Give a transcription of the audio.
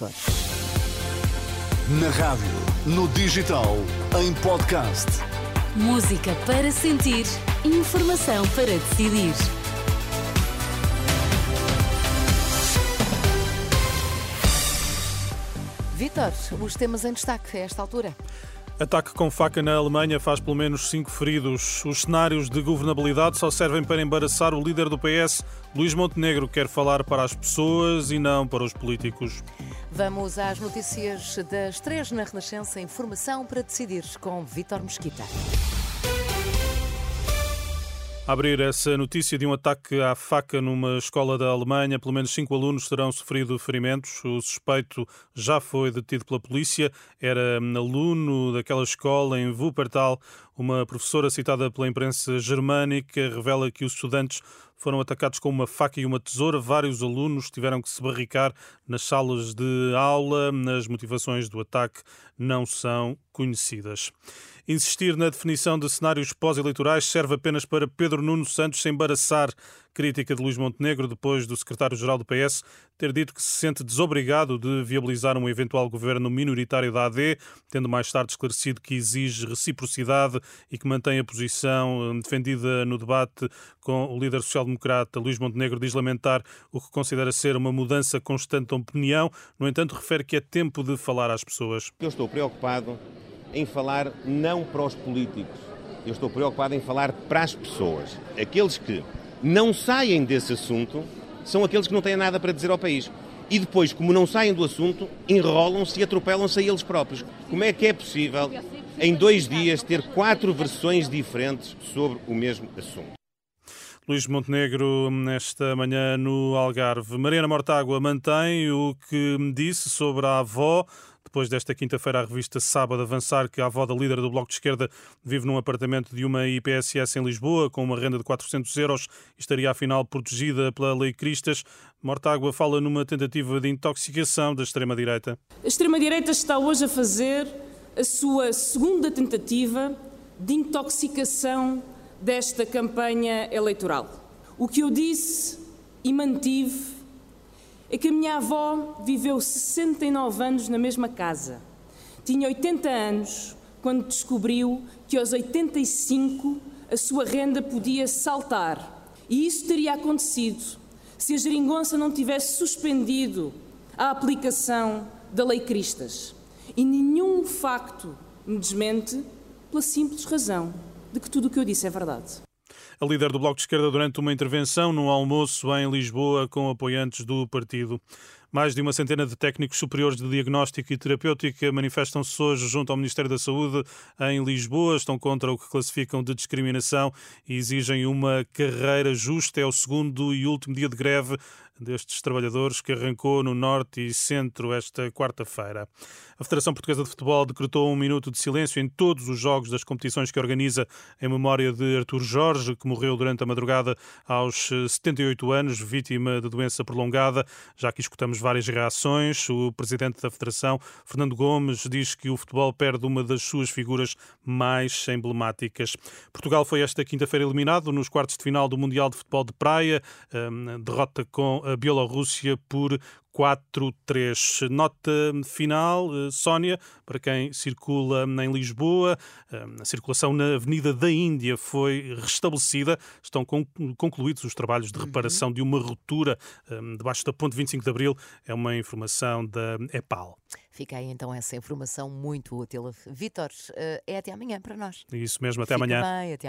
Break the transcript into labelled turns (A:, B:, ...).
A: Açores.
B: Na rádio, no digital, em podcast.
C: Música para sentir, informação para decidir.
A: Vítor, os temas em destaque a esta altura.
D: Ataque com faca na Alemanha faz pelo menos cinco feridos. Os cenários de governabilidade só servem para embaraçar o líder do PS. Luís Montenegro quer falar para as pessoas e não para os políticos.
A: Vamos às notícias das três na Renascença. Informação para decidir com Vítor Mesquita.
D: Abrir essa notícia de um ataque à faca numa escola da Alemanha, pelo menos cinco alunos terão sofrido ferimentos. O suspeito já foi detido pela polícia. Era aluno daquela escola em Wuppertal. Uma professora citada pela imprensa germânica revela que os estudantes foram atacados com uma faca e uma tesoura. Vários alunos tiveram que se barricar nas salas de aula. As motivações do ataque não são conhecidas. Insistir na definição de cenários pós-eleitorais serve apenas para Pedro Nuno Santos se embaraçar. Crítica de Luís Montenegro depois do secretário-geral do PS ter dito que se sente desobrigado de viabilizar um eventual governo minoritário da AD, tendo mais tarde esclarecido que exige reciprocidade e que mantém a posição eh, defendida no debate com o líder social-democrata Luís Montenegro, diz lamentar o que considera ser uma mudança constante de opinião. No entanto, refere que é tempo de falar às pessoas.
E: Eu estou preocupado em falar não para os políticos. Eu estou preocupado em falar para as pessoas. Aqueles que não saem desse assunto são aqueles que não têm nada para dizer ao país. E depois, como não saem do assunto, enrolam-se e atropelam-se a eles próprios. Como é que é possível, em dois dias, ter quatro versões diferentes sobre o mesmo assunto?
D: Luís Montenegro, nesta manhã no Algarve. Mariana Mortágua mantém o que disse sobre a avó depois desta quinta-feira, a revista Sábado avançar que a avó da líder do Bloco de Esquerda vive num apartamento de uma IPSS em Lisboa, com uma renda de 400 euros e estaria afinal protegida pela Lei Cristas. Mortágua fala numa tentativa de intoxicação da extrema-direita.
F: A extrema-direita está hoje a fazer a sua segunda tentativa de intoxicação desta campanha eleitoral. O que eu disse e mantive é que a minha avó viveu 69 anos na mesma casa. Tinha 80 anos quando descobriu que aos 85 a sua renda podia saltar. E isso teria acontecido se a geringonça não tivesse suspendido a aplicação da Lei Cristas. E nenhum facto me desmente pela simples razão de que tudo o que eu disse é verdade
D: a líder do Bloco de Esquerda durante uma intervenção num almoço em Lisboa com apoiantes do partido. Mais de uma centena de técnicos superiores de diagnóstico e terapêutica manifestam-se hoje junto ao Ministério da Saúde em Lisboa. Estão contra o que classificam de discriminação e exigem uma carreira justa. É o segundo e último dia de greve destes trabalhadores que arrancou no norte e centro esta quarta-feira. A Federação Portuguesa de Futebol decretou um minuto de silêncio em todos os jogos das competições que organiza em memória de Artur Jorge, que morreu durante a madrugada aos 78 anos, vítima de doença prolongada. Já que escutamos várias reações, o presidente da Federação, Fernando Gomes, diz que o futebol perde uma das suas figuras mais emblemáticas. Portugal foi esta quinta-feira eliminado nos quartos de final do Mundial de Futebol de Praia, hum, derrota com a Bielorrússia por 4-3. Nota final, eh, Sónia, para quem circula em Lisboa, eh, a circulação na Avenida da Índia foi restabelecida. Estão concluídos os trabalhos de uhum. reparação de uma ruptura eh, debaixo da ponte 25 de Abril. É uma informação da EPAL.
A: Fica aí então essa informação muito útil. Vítor, é até amanhã para nós.
D: Isso mesmo, até Fica amanhã.
A: Bem, até amanhã.